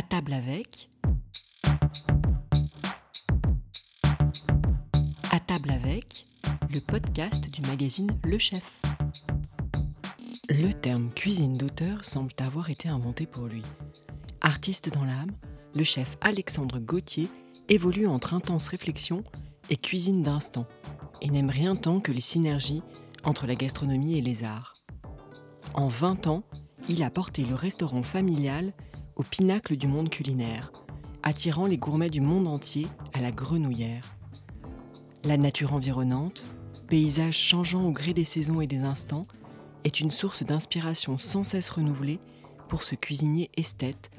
À table avec. À table avec, le podcast du magazine Le Chef. Le terme cuisine d'auteur semble avoir été inventé pour lui. Artiste dans l'âme, le chef Alexandre Gauthier évolue entre intense réflexion et cuisine d'instant, et n'aime rien tant que les synergies entre la gastronomie et les arts. En 20 ans, il a porté le restaurant familial au pinacle du monde culinaire, attirant les gourmets du monde entier à la grenouillère. La nature environnante, paysage changeant au gré des saisons et des instants, est une source d'inspiration sans cesse renouvelée pour ce cuisinier esthète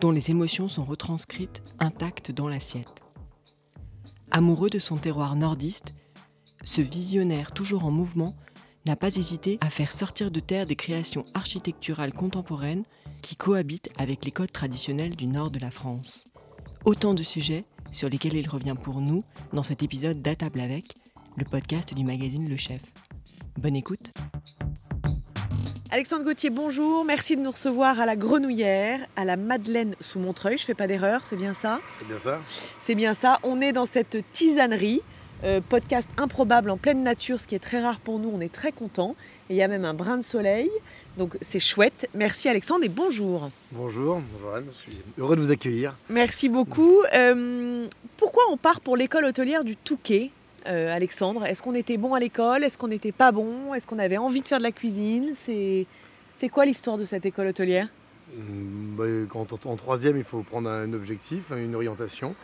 dont les émotions sont retranscrites intactes dans l'assiette. Amoureux de son terroir nordiste, ce visionnaire toujours en mouvement n'a pas hésité à faire sortir de terre des créations architecturales contemporaines qui cohabitent avec les codes traditionnels du nord de la France. Autant de sujets sur lesquels il revient pour nous dans cet épisode d'Atable avec, le podcast du magazine Le Chef. Bonne écoute. Alexandre Gauthier, bonjour. Merci de nous recevoir à la Grenouillère, à la Madeleine sous Montreuil. Je fais pas d'erreur, c'est bien ça? C'est bien ça. C'est bien ça. On est dans cette tisanerie, euh, podcast improbable en pleine nature, ce qui est très rare pour nous. On est très contents. Et il y a même un brin de soleil. Donc c'est chouette. Merci Alexandre et bonjour. Bonjour, bonjour Anne, je suis heureux de vous accueillir. Merci beaucoup. Euh, pourquoi on part pour l'école hôtelière du Touquet euh, Alexandre? Est-ce qu'on était bon à l'école? Est-ce qu'on n'était pas bon? Est-ce qu'on avait envie de faire de la cuisine? C'est quoi l'histoire de cette école hôtelière? Hum, bah, quand en troisième, il faut prendre un objectif, une orientation.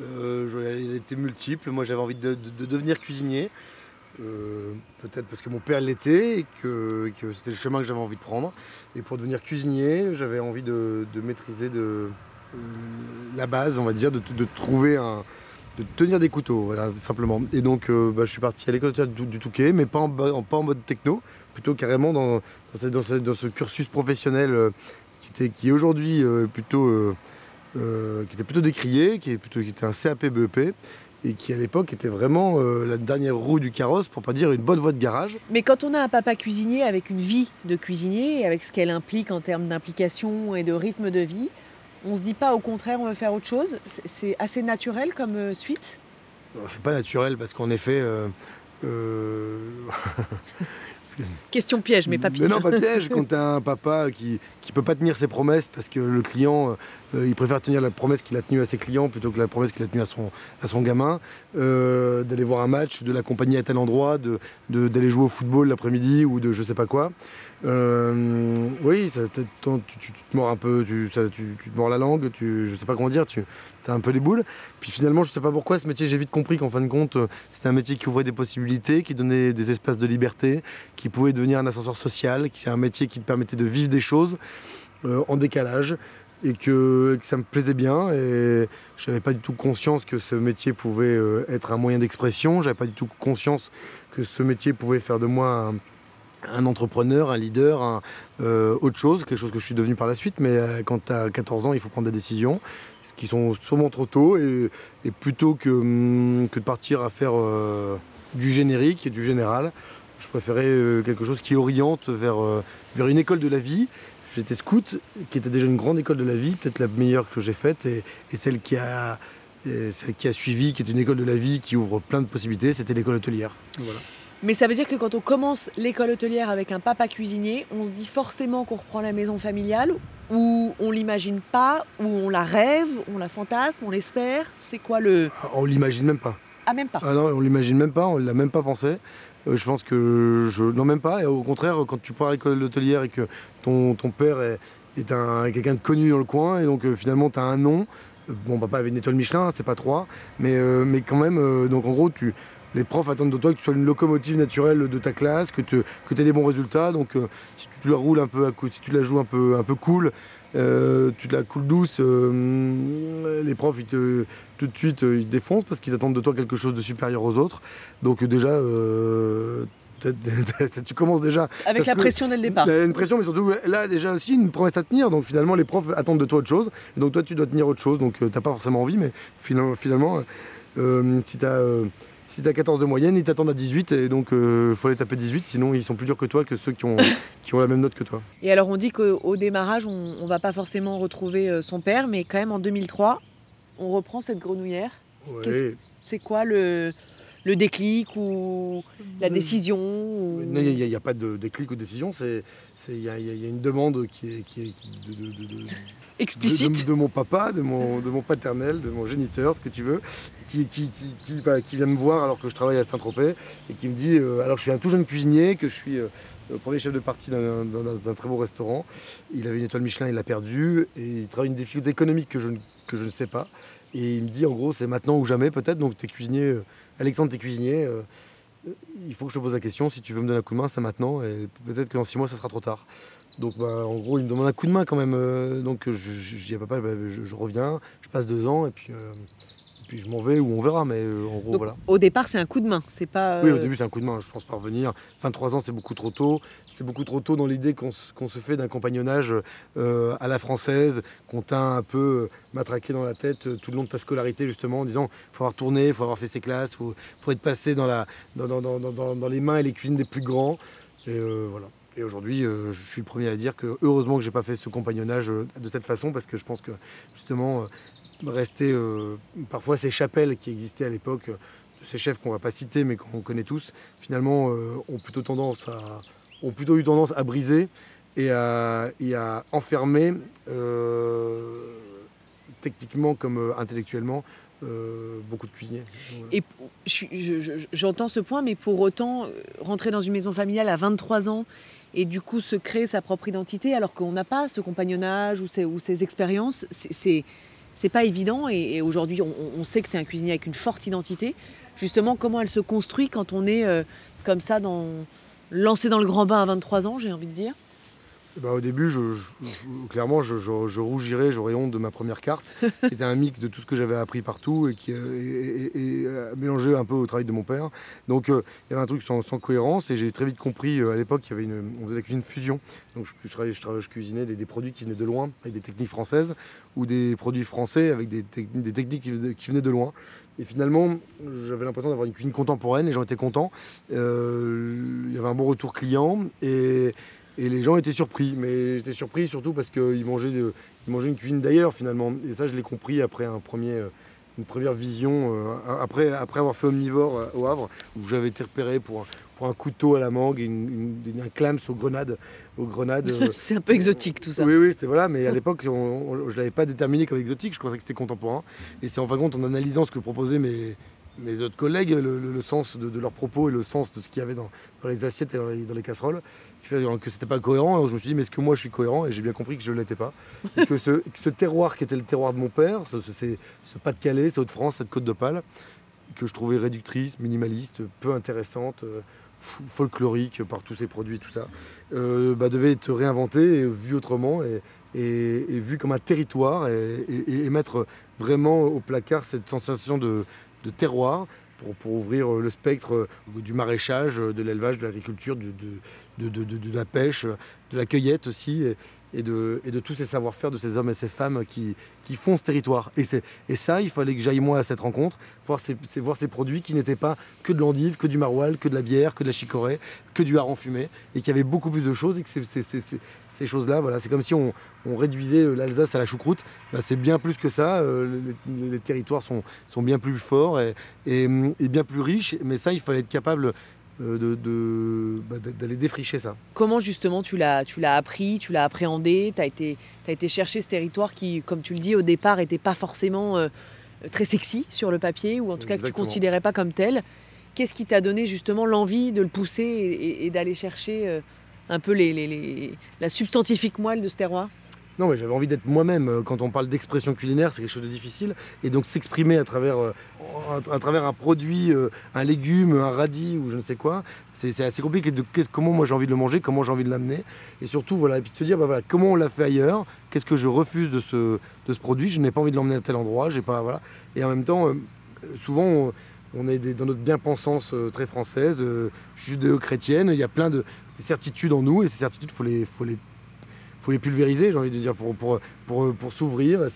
Euh, elle était multiple. Moi, j'avais envie de, de- de devenir cuisinier. Euh, Peut-être parce que mon père l'était et que, c'était le chemin que j'avais envie de prendre. Et pour devenir cuisinier, j'avais envie de, de maîtriser de, euh, la base, on va dire, de, trouver un, de tenir des couteaux, voilà, simplement. Et donc, euh, bah, je suis parti à l'école du, du Touquet, mais pas en, pas en mode techno, plutôt carrément dans, dans, ce, dans ce- cursus professionnel qui, était, qui est aujourd'hui plutôt, euh, qui était plutôt décrié, qui, est plutôt, qui était un CAP BEP, et qui à l'époque était vraiment euh, la dernière roue du carrosse, pour pas dire une bonne voie de garage. Mais quand on a un papa cuisinier avec une vie de cuisinier, avec ce qu'elle implique en termes d'implication et de rythme de vie, on se dit pas au contraire on veut faire autre chose C'est- assez naturel comme euh, suite? C'est pas naturel parce qu'en effet. euh, Question piège, mais pas piège. Mais non, pas piège. Quand tu as un papa qui qui peut pas tenir ses promesses parce que le client, euh, il préfère tenir la promesse qu'il a tenue à ses clients plutôt que la promesse qu'il a tenue à son, à son gamin, euh, d'aller voir un match, de l'accompagner à tel endroit, de, de- d'aller jouer au football l'après-midi ou de je sais pas quoi. Euh, oui, tu, te mords un peu, tu, te mords la langue, tu, je sais pas comment dire, tu as un peu les boules. Puis finalement, je sais pas pourquoi, ce métier, j'ai vite compris qu'en fin de compte, euh, c'était un métier qui ouvrait des possibilités, qui donnait des espaces de liberté, qui pouvait devenir un ascenseur social, qui est un métier qui te permettait de vivre des choses euh, en décalage et que, ça me plaisait bien et je n'avais pas du tout conscience que ce métier pouvait être un moyen d'expression, j'avais pas du tout conscience que ce métier pouvait faire de moi un, un entrepreneur, un leader, euh, autre chose, quelque chose que je suis devenu par la suite, mais euh, quand tu as 14 ans, il faut prendre des décisions ce qui sont sûrement trop tôt et, plutôt que, hum, que de partir à faire euh, du générique et du général, je préférais quelque chose qui oriente vers, vers une école de la vie. J'étais scout, qui était déjà une grande école de la vie, peut-être la meilleure que j'ai faite, et, et celle, qui a, et celle qui a suivi, qui est une école de la vie qui ouvre plein de possibilités, c'était l'école hôtelière. Voilà. Mais ça veut dire que quand on commence l'école hôtelière avec un papa cuisinier, on se dit forcément qu'on reprend la maison familiale, ou on l'imagine pas, ou on la rêve, on la fantasme, on l'espère. C'est quoi le. On l'imagine même pas. Ah, même pas. Ah non, on l'imagine même pas, on l'a même pas pensé. Euh, je pense que je non même pas. Et au contraire, quand tu pars à l'école hôtelière et que ton, ton père est, est un quelqu'un de connu dans le coin et donc euh, finalement tu as un nom. euh, Bon, papa avait une étoile Michelin, c'est pas trois, mais euh, mais quand même. donc en gros, tu les profs attendent de toi que tu sois une locomotive naturelle de ta classe, que tu que aies des bons résultats. Donc euh, si tu te la roules un peu à coup, si tu la joues un peu un peu cool, euh, tu te la coules douce, euh, les profs ils te tout de suite ils te défoncent parce qu'ils attendent de toi quelque chose de supérieur aux autres. Donc déjà, tu commences déjà Avec la pression dès le départ. une pression, mais surtout là déjà aussi une promesse à tenir. Donc finalement, les profs attendent de toi autre chose. Et donc toi, tu dois tenir autre chose. Donc euh, t'as pas forcément envie, mais finalement, finalement euh, si tu as si tu as 14 de moyenne, ils t'attendent à 18 et donc il faut les taper 18, sinon ils sont plus durs que toi que ceux qui ont, qui ont la même note que toi. Et alors on dit qu'au démarrage, on ne va pas forcément retrouver son père, mais quand même en 2003, on reprend cette grenouillère. C'est quoi le, le déclic ou la décision Il n'y a, pas de déclic ou de décision. Il y, a une demande qui est, qui explicite de, mon papa, de mon, de mon paternel, de mon géniteur, ce que tu veux, qui, qui, bah, qui, vient me voir alors que je travaille à Saint-Tropez et qui me dit euh, alors je suis un tout jeune cuisinier, que je suis euh, le premier chef de partie d'un très beau restaurant. Il avait une étoile Michelin, il l'a perdue et il travaille une difficulté économique que je, que je ne sais pas. Et il me dit en gros c'est maintenant ou jamais peut-être, donc tu es cuisinier, euh, Alexandre, tu es cuisinier il faut que je te pose la question, si tu veux me donner un coup de main, c'est maintenant, et peut-être que dans six mois, ça sera trop tard. Donc bah, en gros, il me demande un coup de main quand même. Euh, donc je, dis à papa, bah, je, reviens, je passe deux ans et puis, euh, puis je m'en vais ou on verra. Mais euh, en gros, voilà. Au départ, c'est un coup de main, c'est pas. Oui, au début, c'est un coup de main. Je pense pas revenir. 23 ans, c'est beaucoup trop tôt. C'est beaucoup trop tôt dans l'idée qu'on se fait d'un compagnonnage à la française, qu'on t'a un peu matraqué dans la tête tout le long de ta scolarité, justement, en disant faut avoir tourné, il faut avoir fait ses classes, il faut, faut, être passé dans, la, dans, dans, dans, dans, les mains et les cuisines des plus grands. Et voilà. Et aujourd'hui, euh, je suis le premier à dire que heureusement que j'ai pas fait ce compagnonnage euh, de cette façon parce que je pense que justement euh, rester parfois ces chapelles qui existaient à l'époque, de ces chefs qu'on va pas citer mais qu'on connaît tous, finalement ont plutôt tendance à ont plutôt eu tendance à briser et à, et à enfermer techniquement comme intellectuellement beaucoup de cuisiniers. Et j'entends ce point, mais pour autant, rentrer dans une maison familiale à 23 ans et du coup se créer sa propre identité alors qu'on n'a pas ce compagnonnage ou ces, ou ces expériences, c'est c'est pas évident. Et, aujourd'hui, on, sait que tu es un cuisinier avec une forte identité. Justement, comment elle se construit quand on est euh, comme ça, dans, lancé dans le grand bain à 23 ans, j'ai envie de dire? Bah, au début, je, clairement, je, rougirais, j'aurais honte de ma première carte, qui était un mix de tout ce que j'avais appris partout et qui est, euh, mélangé un peu au travail de mon père. Donc euh, il y avait un truc sans, cohérence et j'ai très vite compris euh, à l'époque qu'il y avait une, on faisait la cuisine fusion. Donc je, cuisinais des, produits qui venaient de loin avec des techniques françaises ou des produits français avec des, des techniques qui, venaient de loin. Et finalement, j'avais l'impression d'avoir une cuisine contemporaine, les gens étaient contents. il y avait un bon retour client et et les gens étaient surpris, mais j'étais surpris surtout parce qu'ils mangeaient, mangeaient une cuisine d'ailleurs finalement. Et ça, je l'ai compris après un premier, euh, une première vision, euh, après, après avoir fait Omnivore euh, au Havre, où j'avais été repéré pour, pour un couteau à la mangue et une, un clams aux grenades. Aux grenades c'est un peu exotique tout ça. Oui, oui, c'était voilà, mais à l'époque, je ne l'avais pas déterminé comme exotique, je pensais que c'était contemporain. Et c'est en fin de compte en analysant ce que proposaient mes, mes autres collègues, le, sens de, leurs propos et le sens de ce qu'il y avait dans, les assiettes et dans les, casseroles, qui fait que c'était pas cohérent. Je me suis dit, mais est-ce que moi je suis cohérent Et j'ai bien compris que je ne l'étais pas. Et que ce, terroir qui était le terroir de mon père, ce, ce, Pas-de-Calais, ce Haute-France, cette côte d'Opale, que je trouvais réductrice, minimaliste, peu intéressante, euh, folklorique par tous ces produits et tout ça, euh, bah, devait être réinventé et vu autrement et, vu comme un territoire et, mettre vraiment au placard cette sensation de, de terroir pour, ouvrir euh, le spectre euh, du maraîchage, euh, de l'élevage, de l'agriculture, de, la pêche, de la cueillette aussi, et de tous ces savoir-faire de ces hommes et ces femmes qui, font ce territoire. Et, ça, il fallait que j'aille moi à cette rencontre, voir ces, voir ces produits qui n'étaient pas que de l'endive, que du maroilles, que de la bière, que de la chicorée, que du hareng fumé, et qu'il y avait beaucoup plus de choses, et que ces choses-là, voilà, c'est comme si on, réduisait l'Alsace à la choucroute. Bah, c'est bien plus que ça. Euh, les, territoires sont, bien plus forts et, bien plus riches. Mais ça, il fallait être capable euh, de, bah, d'aller défricher ça. Comment justement tu l'as, tu l'as appris, tu l'as appréhendé, tu as été, as été chercher ce territoire qui, comme tu le dis, au départ n'était pas forcément euh, très sexy sur le papier, ou en tout cas que tu ne considérais pas comme tel. Qu'est-ce qui t'a donné justement l'envie de le pousser et, d'aller chercher un peu les, les, la substantifique moelle de ce terroir? Non, mais j'avais envie d'être moi-même. Euh, quand on parle d'expression culinaire, c'est quelque chose de difficile. Et donc s'exprimer à travers, euh, un produit, euh, un légume, un radis ou je ne sais quoi, c'est assez compliqué. De, comment moi j'ai envie de le manger, comment j'ai envie de l'amener. Et surtout, voilà, et puis de se dire, bah, voilà, comment on l'a fait ailleurs, qu'est-ce que je refuse de ce, produit, je n'ai pas envie de l'emmener à tel endroit, j'ai pas, voilà. Et en même temps, souvent, on, est dans notre bien-pensance très française, judéo-chrétienne, il y a plein de certitudes en nous, et ces certitudes, il faut les, faut les faut les pulvériser, j'ai envie de dire, pour, pour, pour, pour s'ouvrir.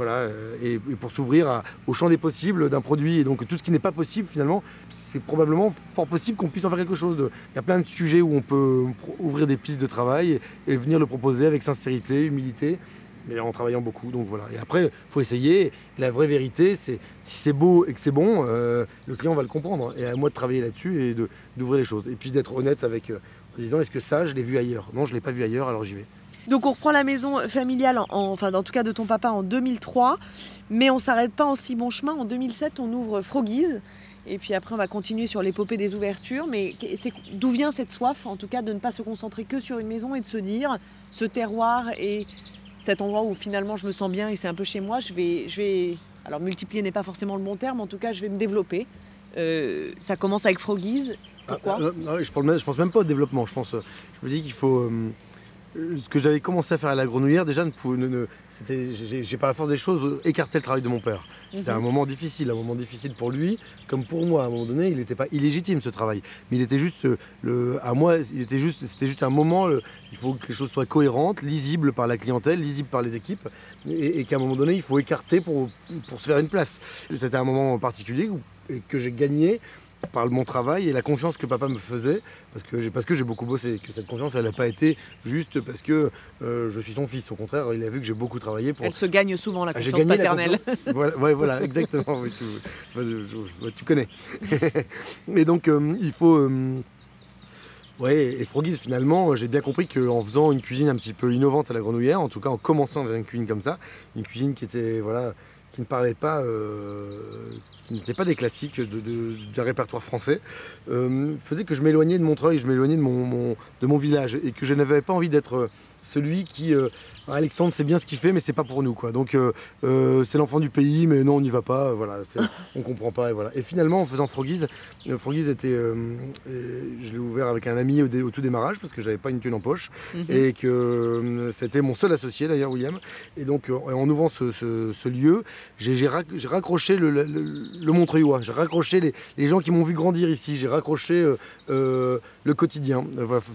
Voilà, euh, et, pour s'ouvrir au champ des possibles d'un produit. Et donc tout ce qui n'est pas possible, finalement, c'est probablement fort possible qu'on puisse en faire quelque chose. Il y a plein de sujets où on peut ouvrir des pistes de travail et, venir le proposer avec sincérité, humilité, mais en travaillant beaucoup. Donc voilà. Et après, il faut essayer. La vraie vérité, c'est si c'est beau et que c'est bon, euh, le client va le comprendre. Et à moi de travailler là-dessus et d'ouvrir les choses. Et puis d'être honnête avec, euh, est-ce que ça, je l'ai vu ailleurs? Non, je ne l'ai pas vu ailleurs, alors j'y vais. Donc on reprend la maison familiale, en, enfin en tout cas de ton papa en 2003, mais on s'arrête pas en si bon chemin. En 2007, on ouvre Froggies. Et puis après, on va continuer sur l'épopée des ouvertures. Mais d'où vient cette soif, en tout cas, de ne pas se concentrer que sur une maison et de se dire, ce terroir et cet endroit où finalement je me sens bien et c'est un peu chez moi, je vais, je vais, alors multiplier n'est pas forcément le bon terme, en tout cas, je vais me développer. Euh, ça commence avec Froggies. Pourquoi ah, euh, je, pense, pense même pas au développement. Je pense, je me dis qu'il faut. Euh, ce que j'avais commencé à faire à la grenouillère, déjà, ne, ne, j'ai par la force des choses écarté le travail de mon père. C'était un mhm. moment difficile, un moment difficile pour lui, comme pour moi. À un moment donné, il n'était pas illégitime ce travail, mais il était juste, le, à moi, il était juste, c'était juste un moment. il faut que les choses soient cohérentes, lisibles par la clientèle, lisibles par les équipes, et, qu'à un moment donné, il faut écarter pour, pour se faire une place. C'était un moment particulier que j'ai gagné par mon travail et la confiance que papa me faisait, parce que j'ai, parce que j'ai beaucoup bossé, que cette confiance, elle n'a pas été juste parce que euh, je suis son fils. Au contraire, il a vu que j'ai beaucoup travaillé pour... Elle se gagne souvent, la ah, confiance paternelle. voilà, voilà, exactement. tu, connais. et donc, euh, il faut... Euh, ouais, et Froggies, finalement, j'ai bien compris qu'en faisant une cuisine un petit peu innovante à la grenouillère, en tout cas en commençant avec une cuisine comme ça, une cuisine qui était, voilà, qui ne parlait pas, euh, qui n'étaient pas des classiques de, du répertoire français, euh, faisait que je m'éloignais de Montreuil, je m'éloignais de mon, de village et que je n'avais pas envie d'être celui qui euh, Alexandre c'est bien ce qu'il fait mais c'est pas pour nous quoi. Donc euh, euh, c'est l'enfant du pays mais non on n'y va pas voilà on comprend pas et voilà. Et finalement en faisant Froggies Froggies était je l'ai ouvert avec un ami au, tout démarrage parce que j'avais pas une thune en poche mhm. et que c'était mon seul associé d'ailleurs William. Et donc en ouvrant ce, lieu j'ai raccroché le, le, Montreuilois j'ai raccroché les, gens qui m'ont vu grandir ici. J'ai raccroché le quotidien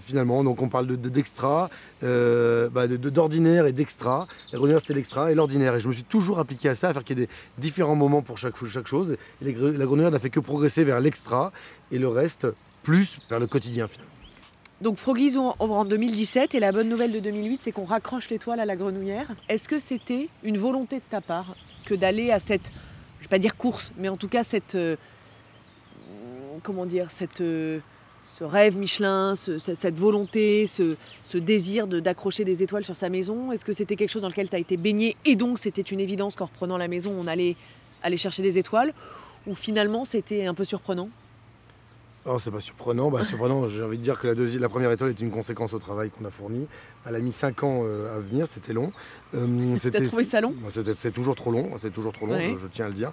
finalement. Donc on parle d'extra de, bah, d'ordinaire et d'extra. La grenouillère, c'était l'extra et l'ordinaire. Et je me suis toujours appliqué à ça, à faire qu'il y ait des différents moments pour chaque, chose. Et la grenouillère n'a fait que progresser vers l'extra et le reste plus vers le quotidien finalement. Donc Froggies ouvre en 2017 et la bonne nouvelle de 2008 c'est qu'on raccroche l'étoile à la grenouillère. Est-ce que c'était une volonté de ta part que d'aller à cette, je vais pas dire course, mais en tout cas cette, euh, comment dire, cette, euh, ce rêve Michelin, cette volonté, ce, désir d'accrocher des étoiles sur sa maison Est-ce que c'était quelque chose dans lequel tu as été baigné et donc c'était une évidence qu'en reprenant la maison, on allait aller chercher des étoiles Ou finalement c'était un peu surprenant? Oh, c'est pas surprenant. Bah, surprenant, j'ai envie de dire que la, la première étoile est une conséquence au travail qu'on a fourni. Elle a mis 5 ans euh, à venir, c'était long. Euh, T'as trouvé ça long? C'est toujours trop long, c'est toujours trop long, je, tiens à le dire.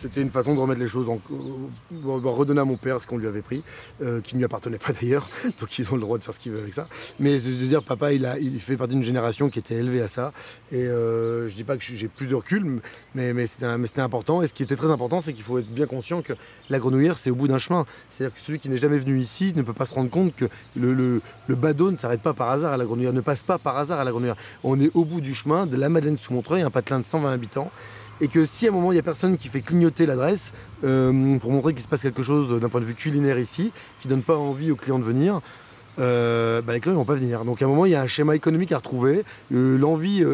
C'était une façon de remettre les choses en... Euh, redonner à mon père ce qu'on lui avait pris, euh, qui ne lui appartenait pas d'ailleurs, donc ils ont le droit de faire ce qu'ils veulent avec ça. Mais je veux dire, papa, il, a, il fait partie d'une génération qui était élevée à ça. Et euh, je dis pas que j'ai plus de recul, mais, mais c'était important. Et ce qui était très important, c'est qu'il faut être bien conscient que la grenouillère, c'est au bout d'un chemin. C'est-à-dire que celui qui n'est jamais venu ici ne peut pas se rendre compte que le, le, le badaud ne s'arrête pas par hasard à la grenouillère, ne pas par hasard à la grenouillère. On est au bout du chemin de la Madeleine sous Montreuil, un patelin de 120 habitants. Et que si à un moment il n'y a personne qui fait clignoter l'adresse euh, pour montrer qu'il se passe quelque chose d'un point de vue culinaire ici, qui donne pas envie aux clients de venir, euh, bah, les clients ne vont pas venir. Donc à un moment, il y a un schéma économique à retrouver, euh, l'envie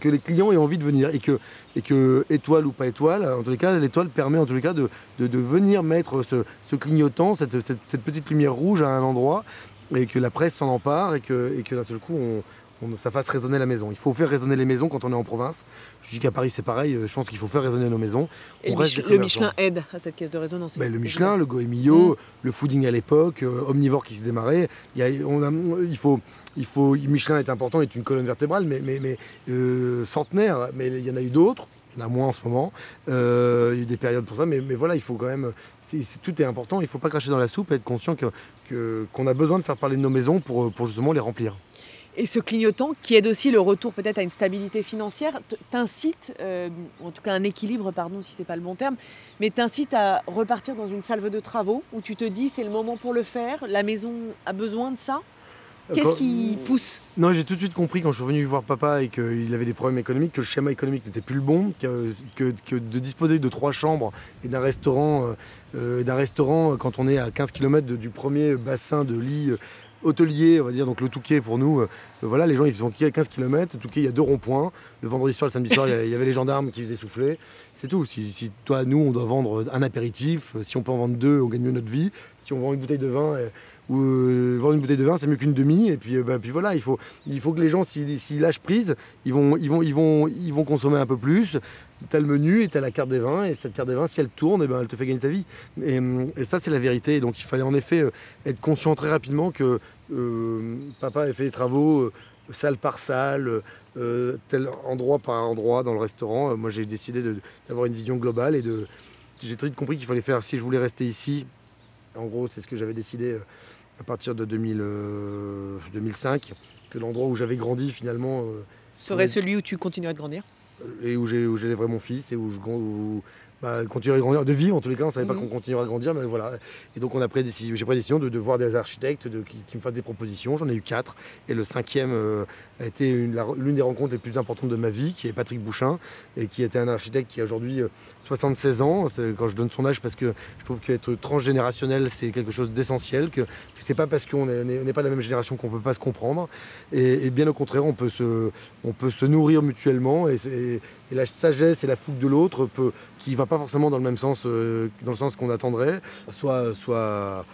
que les clients aient envie de venir et que, et que étoile ou pas étoile, en tous les cas, l'étoile permet en tous les cas de, de, venir mettre ce, clignotant, cette, cette, petite lumière rouge à un endroit et que la presse s'en empare et que, et que d'un seul coup on, ça fasse résonner la maison. Il faut faire résonner les maisons quand on est en province. Je dis qu'à Paris c'est pareil, euh, je pense qu'il faut faire résonner nos maisons. Et le Michelin aide à cette caisse de résonance. Ben, le Michelin, le Goemio, mm. le fooding à l'époque, euh, omnivore qui se démarrait. Il, on a, il faut, il faut, Michelin est important, est une colonne vertébrale, mais, mais, mais euh, centenaire, mais il y en a eu d'autres. Il y en a moins en ce moment. il y a eu des périodes pour ça, mais, voilà, il faut quand même. tout est important. Il ne faut pas cracher dans la soupe et être conscient que, qu'on a besoin de faire parler de nos maisons pour, justement les remplir. Et ce clignotant, qui aide aussi le retour peut-être à une stabilité financière, t'incite, euh, en tout cas un équilibre, pardon si c'est pas le bon terme, mais t'incite à repartir dans une salve de travaux où tu te dis c'est le moment pour le faire, la maison a besoin de ça? Qu'est-ce Quand- qui pousse Non, j'ai tout de suite compris quand je suis venu voir papa et qu'il avait des problèmes économiques, que le schéma économique n'était plus le bon, que, que- que de disposer de trois chambres et d'un restaurant, euh, euh, d'un restaurant euh, quand on est à 15 km du premier bassin de lit euh, hôtelier, on va dire, donc le Touquet pour nous, euh, voilà, les gens ils sont à 15 km, le Touquet il y a deux ronds-points, le vendredi soir, le samedi soir, il y avait les gendarmes qui faisaient souffler, c'est tout. Si, si toi, nous, on doit vendre un apéritif, euh, si on peut en vendre deux, on gagne mieux notre vie. Si on vend une bouteille de vin, euh, ou euh, vendre une bouteille de vin, c'est mieux qu'une demi. Et puis, euh, bah, voilà, il faut, il faut que les gens, s'ils lâchent prise, ils vont, ils, vont, ils, vont, consommer un peu plus. T'as menu et t'as carte des vins. Et cette carte des vins, si elle tourne, eh ben, elle te fait gagner ta vie. Et, hum, ça, c'est la vérité. Donc il fallait en effet euh, être conscient très rapidement que papa avait fait des travaux salle par salle, tel endroit par endroit dans le restaurant. Moi, j'ai décidé d'avoir une vision globale et de. J'ai très vite compris qu'il fallait faire, si je voulais rester ici, en gros, c'est ce que j'avais décidé à partir de 2000, euh, 2005, que l'endroit où j'avais grandi finalement euh, Serait celui où tu continuerais de grandir? Et où j'ai- mon fils et où je où, bah, continuerai de grandir, de vivre en tous les cas, on savait pas Mhm. qu'on continuerait à grandir, mais voilà. Et donc on a pris décision, j'ai pris la décision de, de voir des architectes de- qui, qui me fassent des propositions. J'en ai eu quatre, et le cinquième euh, a été l'une des rencontres les plus importantes de ma vie, qui est Patrick Bouchin, et qui était un architecte qui a aujourd'hui euh, 76 ans. C'est quand je donne son âge parce que je trouve qu'être transgénérationnel c'est quelque chose d'essentiel, que, que c'est pas parce qu'on est- n'est pas de la même génération qu'on peut pas se comprendre, et, bien au contraire on peut se, on peut se nourrir mutuellement, et, la sagesse et la fougue de l'autre qui va pas forcément dans le même sens, euh, dans le sens qu'on attendrait, soit, soit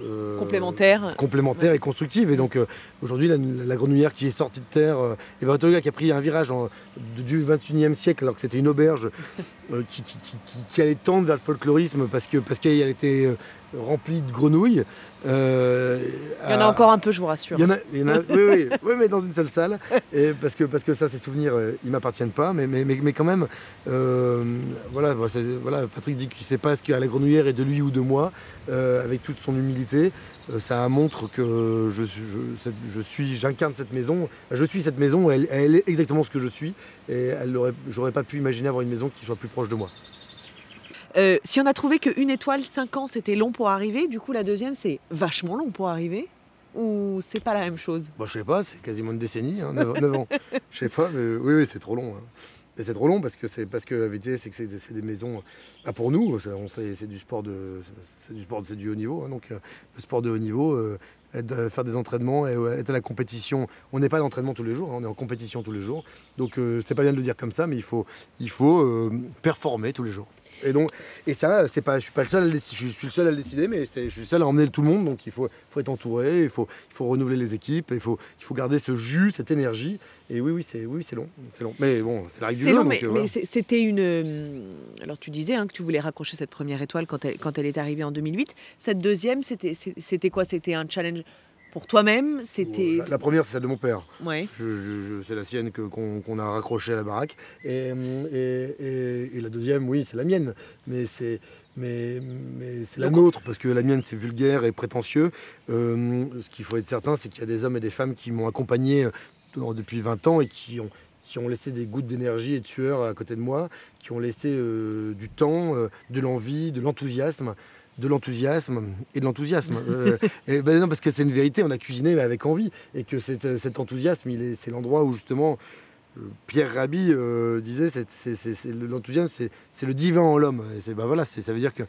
euh, Complémentaire complémentaire et constructive. Et donc euh, aujourd'hui, la, la grenouillère qui est sortie de terre, euh, et ben, Autoga qui a pris un virage en- de- du 21e siècle alors que c'était une auberge euh, qui, qui- qui- qui- qui allait tendre vers le folklorisme parce que parce qu'elle était remplie de grenouilles. euh, Il y en a à- encore un peu, je vous rassure. il y en a, il y en a- oui, oui, oui, mais dans une seule salle. Et parce, que, parce que ça, ces souvenirs, euh, ils m'appartiennent pas. Mais, mais, mais, mais quand même, euh, voilà, voilà, Patrick dit qu'il ne sait pas ce qu'à la grenouillère est de lui ou de moi, euh, avec toute son humilité. Ça montre que je, suis- je, cette- je suis, j'incarne cette maison. Je suis cette maison. Elle, elle est exactement ce que je suis. Et j'aurais pas pu imaginer avoir une maison qui soit plus proche de moi. Euh, si on a trouvé qu'une étoile, 5 ans, c'était long pour arriver, du coup, la deuxième, c'est vachement long pour arriver Ou c'est pas la même chose? Bon, je sais pas, c'est quasiment une décennie, 9, ans. Je sais pas, mais oui, oui, c'est trop long. hein. Mais c'est trop long parce que c'est parce que la vérité, c'est que c'est des maisons. Bah, pour nous, c'est du sport de, c'est du sport, c'est du haut niveau. hein, donc euh, le sport de haut niveau, euh, être, faire des entraînements et être à la compétition. On n'est pas à l'entraînement tous les jours, hein, on est en compétition tous les jours. Donc euh, c'est pas bien de le dire comme ça, mais il faut, il faut euh, performer tous les jours. Et donc, et ça, c'est pas, je suis pas le seul à le décider. Je suis- le seul à le décider, mais je suis le seul à emmener tout le monde. Donc il faut, faut être entouré, il faut, il faut renouveler les équipes, il faut, il faut garder ce jus, cette énergie. Et oui, oui, c'est, oui, c'est long, c'est long. Mais bon, c'est la règle du jeu. long, donc, mais, euh, mais c'était une. euh, Alors, tu disais hein, que tu voulais raccrocher cette première étoile quand elle, quand elle est arrivée en 2008. Cette deuxième, c'était c'était quoi? C'était un challenge pour toi-même C'était. La, la première, c'est celle de mon père. Ouais. Je- je- je- c'est la sienne que, qu'on, qu'on a raccrochée à la baraque. Et, et, et- et la deuxième, oui, c'est la mienne. Mais c'est, mais, mais c'est la nôtre, parce que la mienne, c'est vulgaire et prétentieux. Euh, ce qu'il faut être certain, c'est qu'il y a des hommes et des femmes qui m'ont accompagné depuis 20 ans et qui ont, qui ont laissé des gouttes d'énergie et de sueur à côté de moi, qui ont laissé euh, du temps, euh, de l'envie, de l'enthousiasme de l'enthousiasme et de l'enthousiasme. Euh, et ben non, parce que c'est une vérité, on a cuisiné mais avec envie. Et que cet, cet enthousiasme, il est, c'est l'endroit où justement euh, Pierre Rabhi euh, disait c'est, c'est, c'est- c'est le- l'enthousiasme, c'est, c'est le divin en l'homme. Et c'est, bah voilà, c'est, ça veut dire que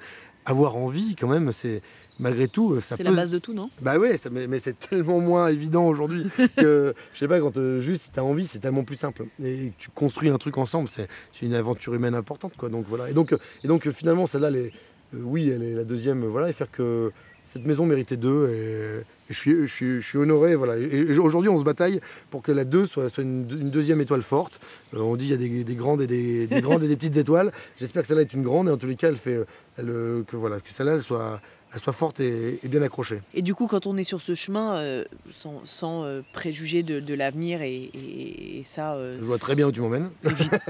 avoir envie, quand même, c'est malgré tout, euh, ça C'est la base de tout, non? Bah ça- mais, mais c'est tellement moins évident aujourd'hui que, je sais pas, quand euh, juste si t'as envie, c'est tellement plus simple. Et tu construis un truc ensemble, c'est, c'est une aventure humaine importante, quoi. Donc voilà. Et donc, euh, et donc euh, finalement, celle-là, elle est- euh, oui, elle est la deuxième, euh, voilà, et faire que cette maison méritait deux, et, je, suis, je, honoré, voilà. Aujourd'hui, on se bataille pour que la deux soit, soit une, deuxième étoile forte. Euh, on dit il y a des, des grandes et des, des grandes et des petites étoiles. J'espère que celle-là est une grande, et en tous les cas, elle fait, euh, elle, euh, que voilà, que celle-là, elle soit, elle soit forte et, et bien accrochée. Et du coup, quand on est sur ce chemin, euh, sans, sans, euh, préjuger de, de l'avenir, et, et- et ça, euh, Je vois très bien où tu m'emmènes.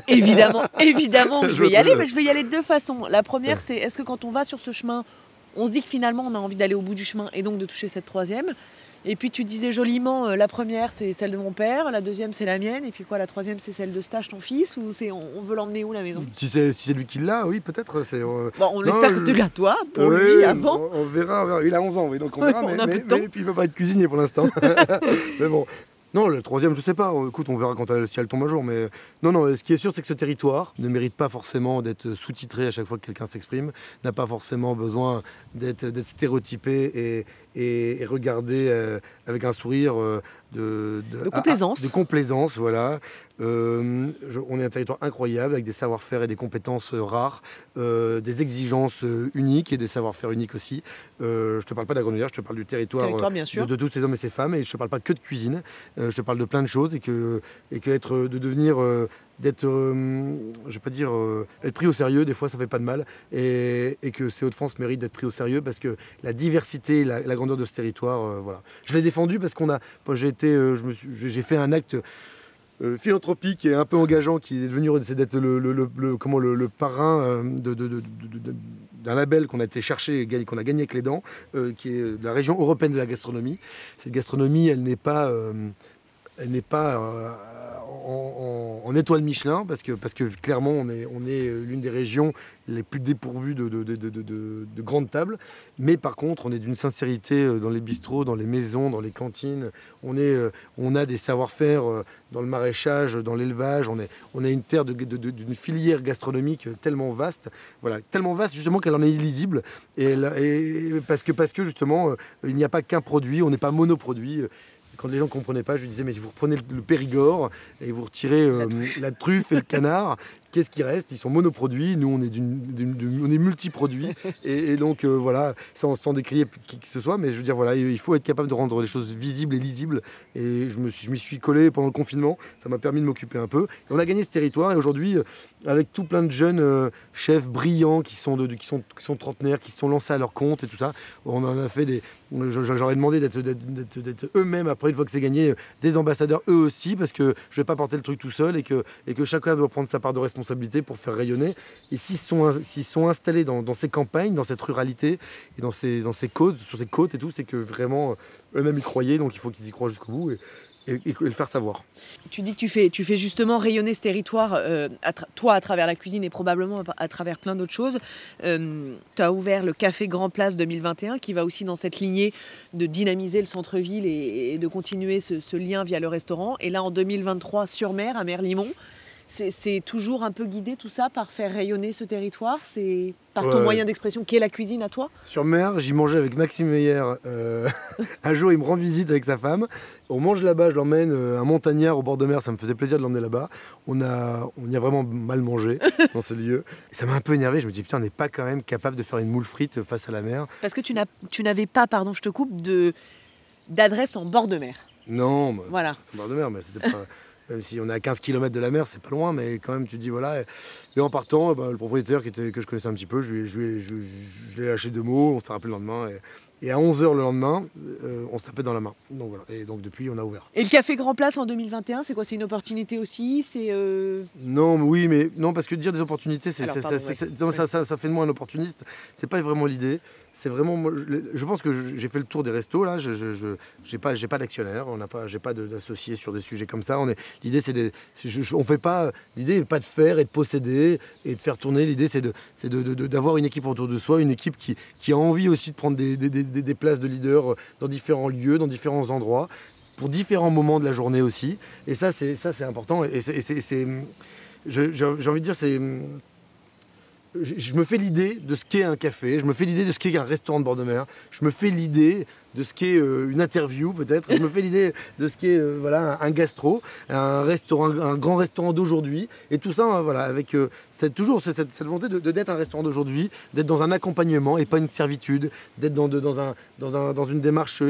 évidemment, évidemment, je Je vais y aller, mais je vais y aller de deux façons. La première, Ouais. c'est est-ce que quand on va sur ce chemin, on se dit que finalement, on a envie d'aller au bout du chemin et donc de toucher cette troisième? Et puis tu disais joliment, euh, la première c'est celle de mon père, la deuxième c'est la mienne, et puis quoi, la troisième c'est celle de Stage, ton fils, ou c'est on, on veut l'emmener où la maison? Si c'est si lui qui l'a, oui, peut-être. c'est, euh, Bon, on Non, espère que tu l'as toi, pour oui, lui avant. On, on verra, on verra. Il a 11 ans, oui, donc on verra. mais puis il ne peut pas être cuisinier pour l'instant. mais bon. Non, le troisième, je sais pas. Écoute, on verra quand elle, si elle tombe un jour. Mais non, non. Ce qui est sûr, c'est que ce territoire ne mérite pas forcément d'être sous-titré à chaque fois que quelqu'un s'exprime. N'a pas forcément besoin d'être stéréotypé et, et, et regardé euh, avec un sourire euh, de, De complaisance. de complaisance, voilà. Euh, je- on est un territoire incroyable avec des savoir-faire et des compétences euh, rares, euh, des exigences uniques et des savoir-faire uniques aussi. Je te parle pas d'Agrenoyère, je te parle du territoire, Territoire, bien sûr. de, de tous ces hommes et ces femmes et je te parle pas que de cuisine. Je te parle de plein de choses et que et que être de devenir d'être euh, je vais pas dire euh, être pris au sérieux des fois ça fait pas de mal et, et que ces Hauts-de-France méritent d'être pris au sérieux parce que la diversité la, la grandeur de ce territoire euh, voilà je l'ai défendu parce qu'on a j'ai été je me j'ai fait un acte euh, philanthropique et un peu engageant qui est devenu d'être le, parrain d'un label qu'on a été chercher, qu'on a gagné avec les dents, euh, qui est la région européenne de la gastronomie. Cette gastronomie, elle n'est pas, elle n'est pas euh, en, étoile Michelin, parce que, parce que clairement, on est, on est l'une des régions les plus dépourvues de, de- de- de- de- de- de grandes tables. Mais par contre, on est d'une sincérité euh, dans les bistrots, dans les maisons, dans les cantines. On, est, euh, on a des savoir-faire euh, dans le maraîchage, dans l'élevage. On, on a une terre d'une filière gastronomique tellement vaste, voilà, tellement vaste justement qu'elle en est illisible. Et, parce, que, parce que justement, il n'y a pas qu'un produit, on n'est pas monoproduit. Quand les gens ne comprenaient pas, je disais, mais si vous reprenez le, Périgord et vous retirez euh, la, truffe et le canard, qu'est-ce qui reste? Ils sont monoproduits, nous on est, d'une, d'une- d'une- on est multiproduits. et, et donc euh, voilà, sans, sans décrier qui que ce soit, mais je veux dire, voilà, il faut être capable de rendre les choses visibles et lisibles. Et je me suis- je m'y suis collé pendant le confinement, ça m'a permis de m'occuper un peu. Et on a gagné ce territoire et aujourd'hui, euh, avec tout plein de jeunes euh, chefs brillants qui sont, de, de- qui, sont, qui sont trentenaires, qui se sont lancés à leur compte et tout ça, on en a fait des. J'aurais demandé d'être, d'être- d'être- d'être eux-mêmes, après, une fois que c'est gagné, des ambassadeurs eux aussi, parce que je vais pas porter le truc tout seul et que, et que chacun doit prendre sa part de responsabilité pour faire rayonner. Et s'ils sont, installés dans, ces campagnes, dans cette ruralité et dans ces, côtes, sur ces côtes et tout, c'est que vraiment euh, eux-mêmes y croyaient, donc il faut qu'ils y croient jusqu'au bout et, le faire savoir. Tu dis que tu fais, tu fais justement rayonner ce territoire, euh, à toi à travers la cuisine et probablement à, travers plein d'autres choses. tu as ouvert le Café Grand Place 2021 qui va aussi dans cette lignée de dynamiser le centre-ville et, de continuer ce lien via le restaurant. Et là en 2023 sur mer, à Merlimont, c'est toujours un peu guidé tout ça par faire rayonner ce territoire? C'est par ton Ouais. moyen d'expression qui est la cuisine à toi? Sur mer, j'y mangeais avec Maxime Meyer. euh, un jour, il me rend visite avec sa femme. On mange là-bas, je l'emmène euh, un montagnard au bord de mer. Ça me faisait plaisir de l'emmener là-bas. On, a, on y a vraiment mal mangé dans ce lieu. Et ça m'a un peu énervé. Je me dis, putain, on n'est pas quand même capable de faire une moule frite face à la mer. Parce que tu n'avais pas, pardon, je te coupe, d'adresse en bord de mer. Non, bah, Voilà. c'est en bord de mer, mais c'était pas. Même si on est à 15 km de la mer, c'est pas loin, mais quand même, tu te dis voilà. Et en partant, eh ben, le propriétaire qui était, que je connaissais un petit peu, je lui ai- je lui ai- je lui ai- je lui ai lâché deux mots, on s'est rappelé le lendemain. Et, et à 11h le lendemain, euh, on se tapait dans la main. Donc voilà. Et donc depuis, on a ouvert. Et le Café Grand Place en 2021, c'est quoi? C'est une opportunité aussi? C'est euh, Non, mais oui, mais non, parce que dire des opportunités, c'est, ouais. ça- ça fait de moi un opportuniste. C'est pas vraiment l'idée. C'est vraiment, je, pense que j'ai fait le tour des restos là. Je, j'ai pas, j'ai d'actionnaire. On n'a pas, j'ai pas d'associés sur des sujets comme ça. On est, l'idée, c'est on fait pas. L'idée n'est pas de faire et de posséder et de faire tourner. L'idée, c'est de, c'est d'avoir une équipe autour de soi, une équipe qui, a envie aussi de prendre des, places de leader euh, dans différents lieux, dans différents endroits pour différents moments de la journée aussi. Et ça, c'est ça, c'est important. Et c'est, j'ai envie de dire, c'est je, me fais l'idée de ce qu'est un café, je me fais l'idée de ce qu'est un restaurant de bord de mer, je me fais l'idée de ce qu'est euh, une interview peut-être, je me fais l'idée de ce qu'est euh, voilà, un, gastro, un, restaurant, un grand restaurant d'aujourd'hui, et tout ça euh, voilà, avec cette, toujours cette, cette- volonté de, d'être un restaurant d'aujourd'hui, d'être dans un accompagnement et pas une servitude, d'être dans, un, dans, un- dans une démarche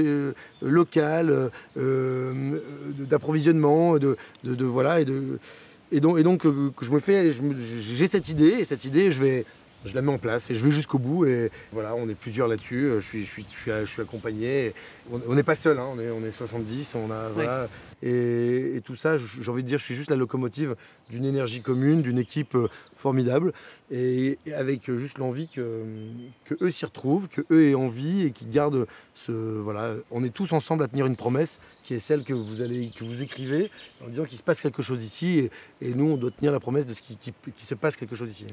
locale, d'approvisionnement, de, de- voilà, et de, et donc, et donc euh, que je me fais, j'ai cette idée et cette idée, je vais, je la mets en place et je vais jusqu'au bout. Et voilà, on est plusieurs là-dessus. euh, Je suis, je suis, je suis, je suis accompagné. On n'est pas seul, hein, on est, on est 70. On a, voilà, Et, tout ça, j'ai envie de dire, je suis juste la locomotive d'une énergie commune, d'une équipe euh, formidable, et, avec juste l'envie que, eux s'y retrouvent, que eux aient envie et qu'ils gardent ce voilà. On est tous ensemble à tenir une promesse qui est celle que vous allez que vous écrivez en disant qu'il se passe quelque chose ici, et, nous on doit tenir la promesse de ce qui, qui, se passe quelque chose ici.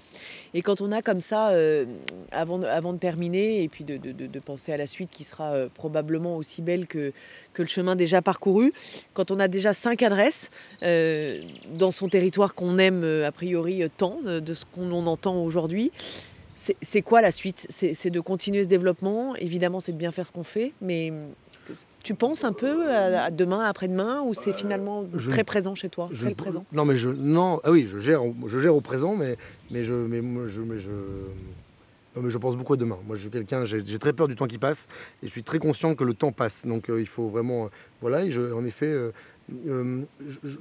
Et quand on a comme ça, euh, avant, avant de terminer, et puis de, de, penser à la suite qui sera euh, probablement aussi belle que, que le chemin déjà parcouru, quand on a déjà cinq adresses euh, dans son territoire qu'on aime a priori tant, de ce qu'on entend aujourd'hui, c'est quoi la suite? C'est de continuer ce développement. Évidemment, c'est de bien faire ce qu'on fait, mais tu penses un peu à, demain, après-demain, ou c'est finalement très présent chez toi, très présent? Non, mais je, non, ah oui, je gère, je gère au présent, mais, mais je, mais, je, mais je, mais je pense beaucoup à demain. Moi, je suis quelqu'un, j'ai très peur du temps qui passe, et je suis très conscient que le temps passe. Donc, euh, il faut vraiment, euh, voilà. Et je, en effet, euh,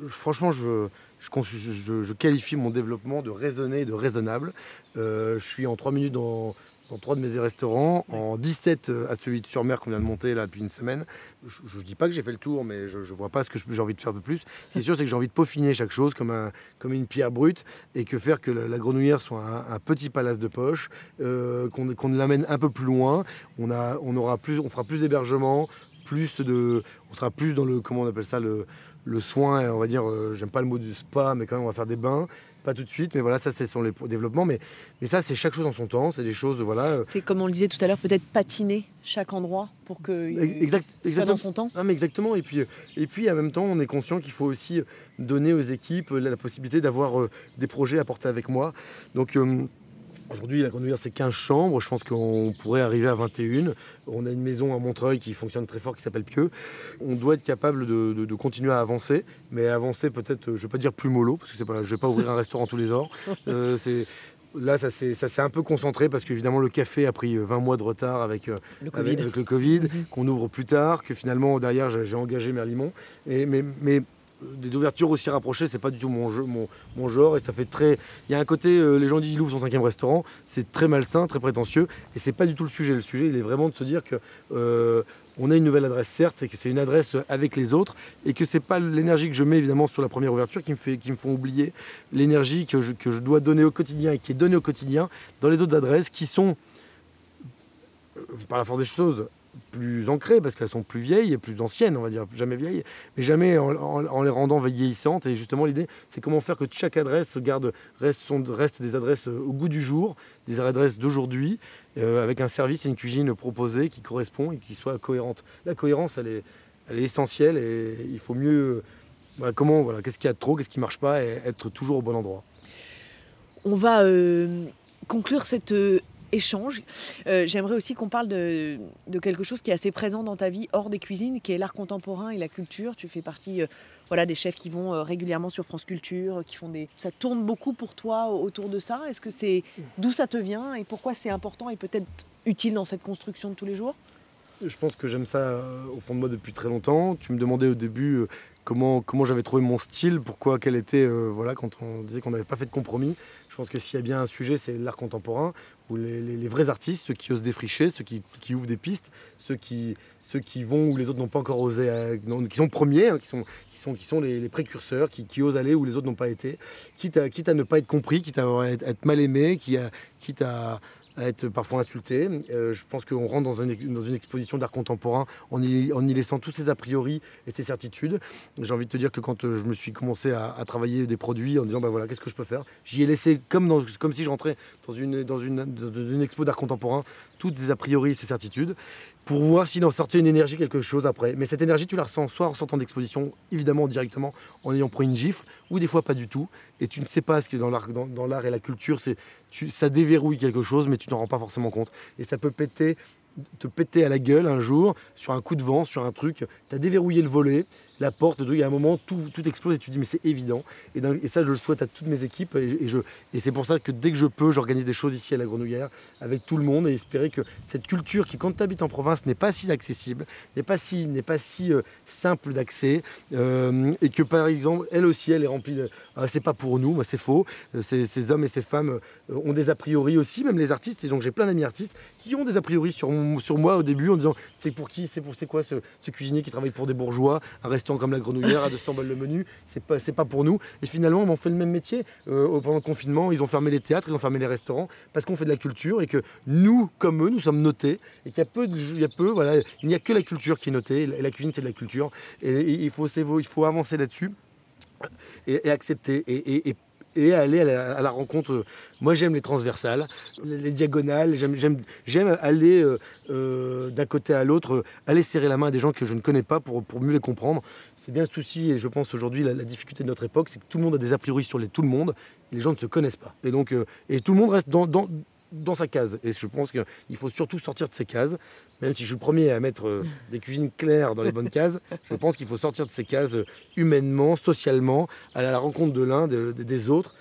franchement, je, je, qualifie mon développement de raisonné et de raisonnable. je suis en trois minutes dans dans trois de mes restaurants, en 17 euh, à celui de sur-mer qu'on vient de monter là depuis une semaine. Je ne dis pas que j'ai fait le tour, mais je ne vois pas ce que j'ai envie de faire de plus. Ce qui est sûr, c'est que j'ai envie de peaufiner chaque chose comme, un, comme une pierre brute et que faire que la, grenouillère soit un, petit palace de poche, euh, qu'on l'amène un peu plus loin. On, a, on, aura plus, on fera plus d'hébergement, plus de, on sera plus dans le, comment on appelle ça, le, le soin, on va dire, euh, j'aime pas le mot du spa, mais quand même on va faire des bains, pas tout de suite, mais voilà, ça c'est son les développements, mais, mais ça c'est chaque chose en son temps, c'est des choses, voilà. Euh. C'est comme on le disait tout à l'heure, peut-être patiner chaque endroit pour que exact, soit dans son temps. Mais exactement, et puis, euh, et puis en même temps on est conscient qu'il faut aussi donner aux équipes la, possibilité d'avoir des projets à porter avec moi. Donc Aujourd'hui, la Grande c'est 15 chambres. Je pense qu'on pourrait arriver à 21. On a une maison à Montreuil qui fonctionne très fort, qui s'appelle Pieux. On doit être capable de, continuer à avancer, mais avancer peut-être, je ne vais pas dire plus mollo, parce que c'est pas, je ne vais pas ouvrir un restaurant tous les heures. Euh, là, ça s'est un peu concentré parce qu'évidemment, le café a pris 20 mois de retard avec le Covid, avec, le COVID mhm. qu'on ouvre plus tard, que finalement, derrière, j'ai engagé. Et, mais, mais des ouvertures aussi rapprochées, c'est pas du tout mon, jeu, mon, genre. Et ça fait très. Il y a un côté, euh, les gens disent il ouvre son cinquième restaurant, c'est très malsain, très prétentieux. Et c'est pas du tout le sujet. Le sujet, il est vraiment de se dire que. Euh, on a une nouvelle adresse certes et que c'est une adresse avec les autres et que c'est pas l'énergie que je mets évidemment sur la première ouverture qui me fait qui me font oublier l'énergie que je, que je dois donner au quotidien et qui est donnée au quotidien dans les autres adresses qui sont euh, par la force des choses plus ancrées parce qu'elles sont plus vieilles et plus anciennes, on va dire, jamais vieilles, mais jamais en, les rendant vieillissantes. Et justement, l'idée, c'est comment faire que chaque adresse garde, reste, reste des adresses au goût du jour, des adresses d'aujourd'hui, euh, avec un service et une cuisine proposée qui correspond et qui soit cohérente. La cohérence, elle est, elle est essentielle et il faut mieux. comment, voilà, qu'est-ce qu'il y a de trop, qu'est-ce qui marche pas, et être toujours au bon endroit. On va euh, conclure cette euh, échange. Euh, j'aimerais aussi qu'on parle de, quelque chose qui est assez présent dans ta vie hors des cuisines, qui est l'art contemporain et la culture. Tu fais partie euh, voilà, des chefs qui vont euh, régulièrement sur France Culture, qui font des... Ça tourne beaucoup pour toi autour de ça. Est-ce que c'est d'où ça te vient et pourquoi c'est important et peut-être utile dans cette construction de tous les jours? Je pense que j'aime ça au fond de moi depuis très longtemps. Tu me demandais au début comment, comment j'avais trouvé mon style, pourquoi, quel était, voilà, quand on disait qu'on n'avait pas fait de compromis. Je pense que s'il y a bien un sujet, c'est l'art contemporain, où les, vrais artistes, ceux qui osent défricher, ceux qui, ouvrent des pistes, ceux qui, vont où les autres n'ont pas encore osé, euh, qui sont premiers, hein, qui, sont, les, précurseurs, qui, osent aller où les autres n'ont pas été, quitte à, ne pas être compris, quitte à être, mal aimé, quitte à être parfois insulté. Euh, je pense qu'on rentre dans une, exposition d'art contemporain en y, laissant tous ces a priori et ces certitudes. J'ai envie de te dire que quand euh, je me suis commencé à, travailler des produits en disant bah voilà qu'est-ce que je peux faire, j'y ai laissé comme, si je rentrais dans une, dans expo d'art contemporain toutes ces a priori et ces certitudes pour voir s'il en sortait une énergie, quelque chose après. Mais cette énergie, tu la ressens soit en sortant d'exposition, évidemment directement, en ayant pris une gifle, ou des fois pas du tout. Et tu ne sais pas ce que dans l'art, dans, et la culture, ça déverrouille quelque chose, mais tu n'en rends pas forcément compte. Et ça peut péter te péter à la gueule un jour sur un coup de vent, sur un truc. Tu as déverrouillé le volet, la porte, il y a un moment, tout, tout explose et tu dis, mais c'est évident. Et, ça, je le souhaite à toutes mes équipes. Et, je, et c'est pour ça que dès que je peux, j'organise des choses ici à la Grenouillère avec tout le monde et espérer que cette culture qui, quand tu habites en province, n'est pas si accessible, n'est pas si, n'est pas si euh, simple d'accès. Euh, et que par exemple, elle aussi, elle est remplie de. Ah, c'est pas pour nous, c'est faux. Euh, ces, hommes et ces femmes ont des a priori aussi, même les artistes. Et donc j'ai plein d'amis artistes qui ont des a priori sur, sur moi au début en disant c'est pour qui, c'est pour c'est quoi ce, cuisinier qui travaille pour des bourgeois, comme la Grenouillère à 200 balles le menu, c'est pas, pas pour nous. Et finalement, on fait le même métier. Euh, pendant le confinement, ils ont fermé les théâtres, ils ont fermé les restaurants parce qu'on fait de la culture et que nous, comme eux, nous sommes notés et qu'il y a peu, il y a peu, voilà, il n'y a que la culture qui est notée. Et la cuisine, c'est de la culture. Et, il, faut, il faut avancer là-dessus et, accepter aller à la, rencontre. Moi, j'aime les transversales, les, diagonales. J'aime aller euh, euh, d'un côté à l'autre, aller serrer la main à des gens que je ne connais pas pour, mieux les comprendre. C'est bien le souci, et je pense aujourd'hui, la, difficulté de notre époque, c'est que tout le monde a des a priori sur les, tout le monde, et les gens ne se connaissent pas. Et donc, euh, et tout le monde reste dans, dans sa case. Et je pense qu'il faut surtout sortir de ces cases. Même si je suis le premier à mettre euh, des cuisines claires dans les bonnes cases, je pense qu'il faut sortir de ces cases euh, humainement, socialement, aller à la rencontre de l'un, des autres,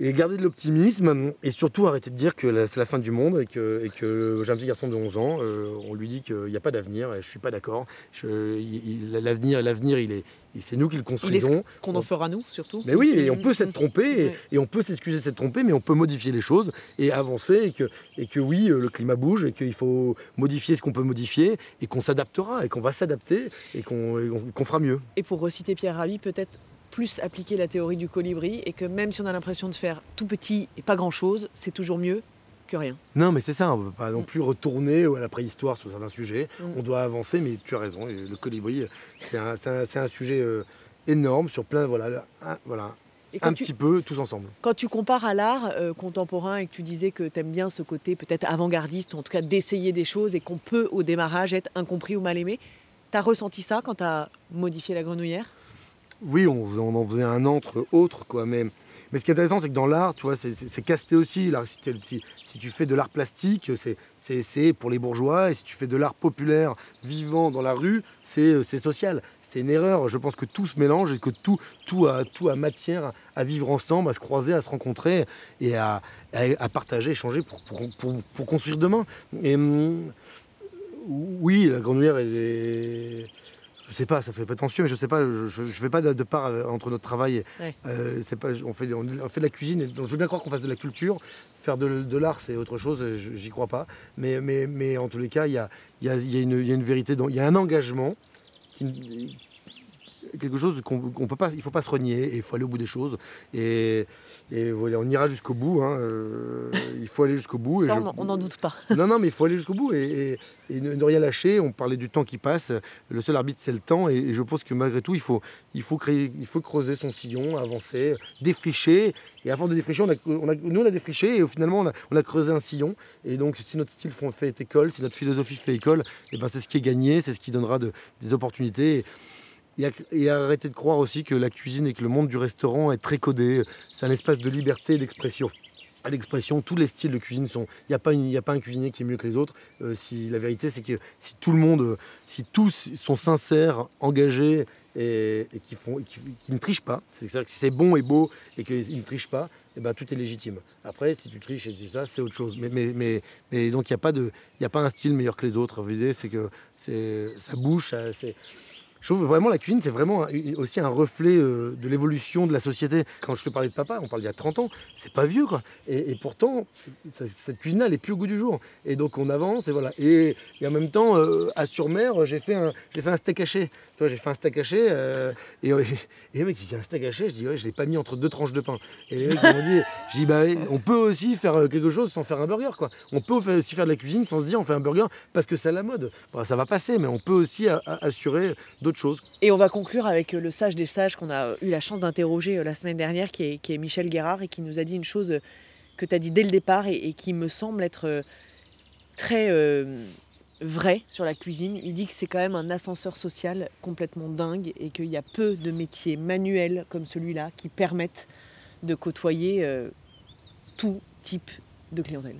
et garder de l'optimisme et surtout arrêter de dire que c'est la fin du monde et que, et que j'ai un petit garçon de 11 ans, euh, on lui dit qu'il n'y a pas d'avenir et je suis pas d'accord. L'avenir, l'avenir, il est, c'est nous qui le construisons. Qu'on en fera nous surtout. Mais oui, et on peut s'être trompé et, on peut s'excuser de s'être trompé, mais on peut modifier les choses et avancer et que, et que oui, euh, le climat bouge et qu'il faut modifier ce qu'on peut modifier et qu'on s'adaptera et qu'on va s'adapter et qu'on fera mieux. Et pour reciter Pierre Rabhi, peut-être plus appliquer la théorie du colibri et que même si on a l'impression de faire tout petit et pas grand-chose, c'est toujours mieux que rien. Non, mais c'est ça, on ne peut pas non plus retourner à la préhistoire sur certains sujets. Mm. On doit avancer, mais tu as raison, le colibri, c'est un, un, sujet euh, énorme sur plein, voilà, un, voilà, un petit peu tous ensemble. Quand tu compares à l'art euh, contemporain et que tu disais que tu aimes bien ce côté peut-être avant-gardiste, ou en tout cas d'essayer des choses et qu'on peut au démarrage être incompris ou mal aimé, tu as ressenti ça quand tu as modifié la grenouillère? Oui, on, en faisait un entre autre, quoi. Mais, ce qui est intéressant, c'est que dans l'art, tu vois, c'est casté aussi. Si, tu fais de l'art plastique, c'est pour les bourgeois. Et si tu fais de l'art populaire, vivant dans la rue, c'est social. C'est une erreur. Je pense que tout se mélange et que tout, tout, a, tout a matière à vivre ensemble, à se croiser, à se rencontrer et à, à, partager, échanger pour, construire demain. Et hum, oui, la grenouillère est je sais pas, ça fait prétentieux, mais je sais pas, je, ne fais pas de, part euh, entre notre travail. Euh, c'est pas, on fait, on, fait de la cuisine, donc je veux bien croire qu'on fasse de la culture. Faire de, l'art, c'est autre chose, j'y crois pas. Mais, mais, mais en tous les cas, il y a, y, a, y a, une vérité, il y a un engagement qui, quelque chose qu'on ne peut pas, il faut pas se renier, il faut aller au bout des choses. Et, voilà, on ira jusqu'au bout. Hein, euh, il faut aller jusqu'au bout. Ça, on n'en doute pas. non, non, mais il faut aller jusqu'au bout et, ne, rien lâcher. On parlait du temps qui passe. Le seul arbitre, c'est le temps. Et, je pense que malgré tout, il faut, il faut créer, il faut creuser son sillon, avancer, défricher. Et avant de défricher, on a, on a, nous on a défriché et finalement on a, on a, creusé un sillon. Et donc si notre style fait école, si notre philosophie fait école, et ben c'est ce qui est gagné, c'est ce qui donnera de, des opportunités et, arrêter de croire aussi que la cuisine et que le monde du restaurant est très codé. C'est un espace de liberté et d'expression. À l'expression, tous les styles de cuisine sont. Il n'y a, pas a pas un cuisinier qui est mieux que les autres. Euh, si la vérité, c'est que si tout le monde, si tous sont sincères, engagés et, qui, font, ne trichent pas, c'est-à-dire que si c'est bon et beau et qu'ils ne trichent pas, et eh ben, tout est légitime. Après, si tu triches et ça, c'est autre chose. Mais, mais, donc, il n'y a, pas de, a pas un style meilleur que les autres. L'idée, c'est que ça bouge, je trouve vraiment la cuisine, c'est vraiment aussi un reflet euh, de l'évolution de la société. Quand je te parlais de papa, on parle d'il y a 30 ans, c'est pas vieux quoi. Et, pourtant, cette cuisine-là, elle est plus au goût du jour. Et donc on avance et voilà. Et, en même temps, euh, à Surmer, j'ai fait, un, fait un steak haché. Tu j'ai fait un steak haché euh, et, et, les mecs, il un steak haché, je dis ouais, je l'ai pas mis entre deux tranches de pain. Et les mecs m'ont dit, je dis bah on peut aussi faire quelque chose sans faire un burger quoi. On peut aussi faire de la cuisine sans se dire on fait un burger parce que c'est à la mode. ça va passer, mais on peut aussi assurer d'autres et on va conclure avec le sage des sages qu'on a eu la chance d'interroger euh, la semaine dernière, qui est, qui est, Michel Guérard, et qui nous a dit une chose que tu as dit dès le départ et, qui me semble être euh, très euh, vrai sur la cuisine. Il dit que c'est quand même un ascenseur social complètement dingue et qu'il y a peu de métiers manuels comme celui-là qui permettent de côtoyer tout type de clientèle.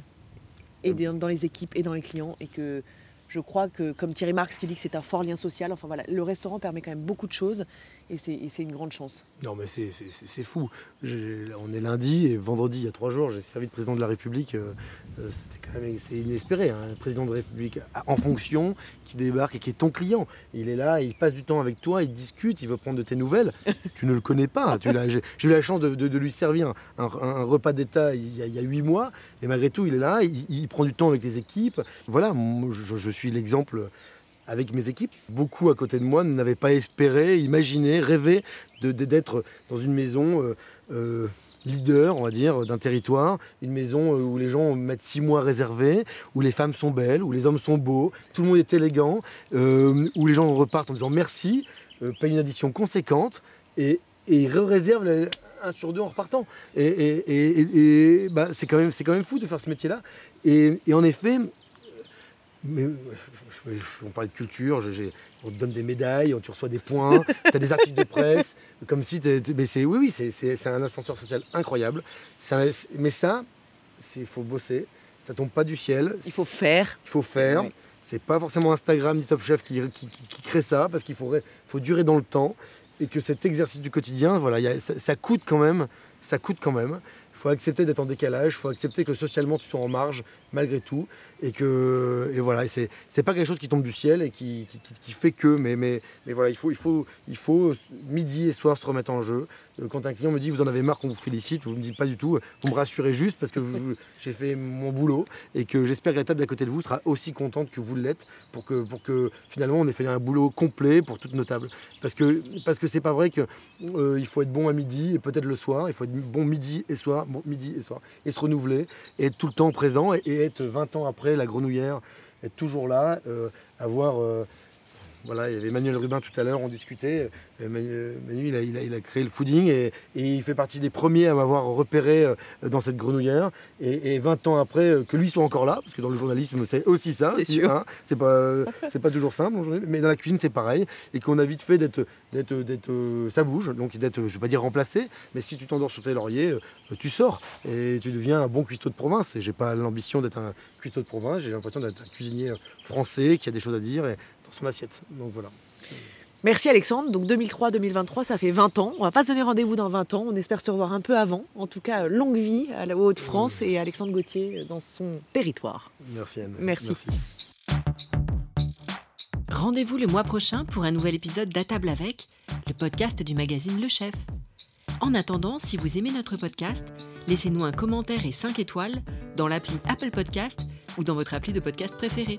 Et dans les équipes et dans les clients. Et que je crois que, comme Thierry Marx qui dit que c'est un fort lien social, enfin voilà, le restaurant permet quand même beaucoup de choses et c'est une grande chance. Non, mais c'est fou. On est lundi et vendredi, il y a trois jours, j'ai servi de président de la République. Euh, euh, c'était quand même inespéré. Hein, un président de la République en fonction qui débarque et qui est ton client. Il est là, il passe du temps avec toi, il discute, il veut prendre de tes nouvelles. tu ne le connais pas. J'ai eu la chance de, lui servir un, repas d'État il, y a huit mois. Et malgré tout, il est là, il, prend du temps avec les équipes. Voilà, je, je suis l'exemple avec mes équipes. Beaucoup à côté de moi n'avaient pas espéré, imaginé, rêvé d'être dans une maison euh, euh, leader, on va dire, d'un territoire, une maison où les gens mettent six mois réservés, où les femmes sont belles, où les hommes sont beaux, tout le monde est élégant, où les gens repartent en disant merci, payent une addition conséquente et, et réservent un sur deux en repartant. Et, bah, c'est quand, quand même fou de faire ce métier-là. Et, en effet, mais, on parlait de culture, on te donne des médailles, tu reçois des points, tu as des articles de presse, comme si... mais c'est, oui, oui, c'est, un ascenseur social incroyable. mais ça, il faut bosser, ça tombe pas du ciel. Il faut faire. Il faut faire. C'est pas forcément Instagram ni Top Chef qui, crée ça, parce qu'il faut, faut durer dans le temps et que cet exercice du quotidien, voilà, ça, coûte quand même, ça coûte quand même. Il faut accepter d'être en décalage, il faut accepter que socialement tu sois en marge malgré tout et que et voilà, c'est pas quelque chose qui tombe du ciel et qui, qui, fait que, mais, mais, mais voilà, il faut, il, faut, il faut midi et soir se remettre en jeu. Euh, quand un client me dit vous en avez marre qu'on vous félicite, vous me dites pas du tout, vous me rassurez juste parce que j'ai fait mon boulot et que j'espère que la table d'à côté de vous sera aussi contente que vous l'êtes pour que, pour que finalement on ait fait un boulot complet pour toutes nos tables. Parce que parce que c'est pas vrai qu'il euh, faut être bon à midi et peut-être le soir, il faut être bon midi et soir, bon, midi et soir, et se renouveler, et être tout le temps présent et, et être 20 ans après la grenouillère être toujours là, avoir euh, voilà, il y avait Emmanuel Rubin tout à l'heure, on discutait. Manu, il, a, il, a, créé le fooding et, il fait partie des premiers à m'avoir repéré euh, dans cette grenouillère. Et, 20 ans après, euh, que lui soit encore là, parce que dans le journalisme, c'est aussi ça. C'est sûr. Hein, c'est pas, pas toujours simple, mais dans la cuisine, c'est pareil. Et qu'on a vite fait d'être, d'être, d'être, euh, ça bouge, donc d'être, je vais pas dire remplacé, mais si tu t'endors sur tes lauriers, tu sors et tu deviens un bon cuistot de province. Et j'ai pas l'ambition d'être un cuistot de province, j'ai l'impression d'être un cuisinier français qui a des choses à dire et son assiette. Donc voilà. Merci Alexandre. Donc 2003-2023, ça fait 20 ans. On va pas se donner rendez-vous dans 20 ans. On espère se revoir un peu avant. En tout cas, longue vie à la Haute-France et Alexandre Gauthier dans son territoire. Merci Anne. Merci. Rendez-vous le mois prochain pour un nouvel épisode d'À table avec, le podcast du magazine Le Chef. En attendant, si vous aimez notre podcast, laissez-nous un commentaire et 5 étoiles dans l'appli Apple Podcast ou dans votre appli de podcast préféré.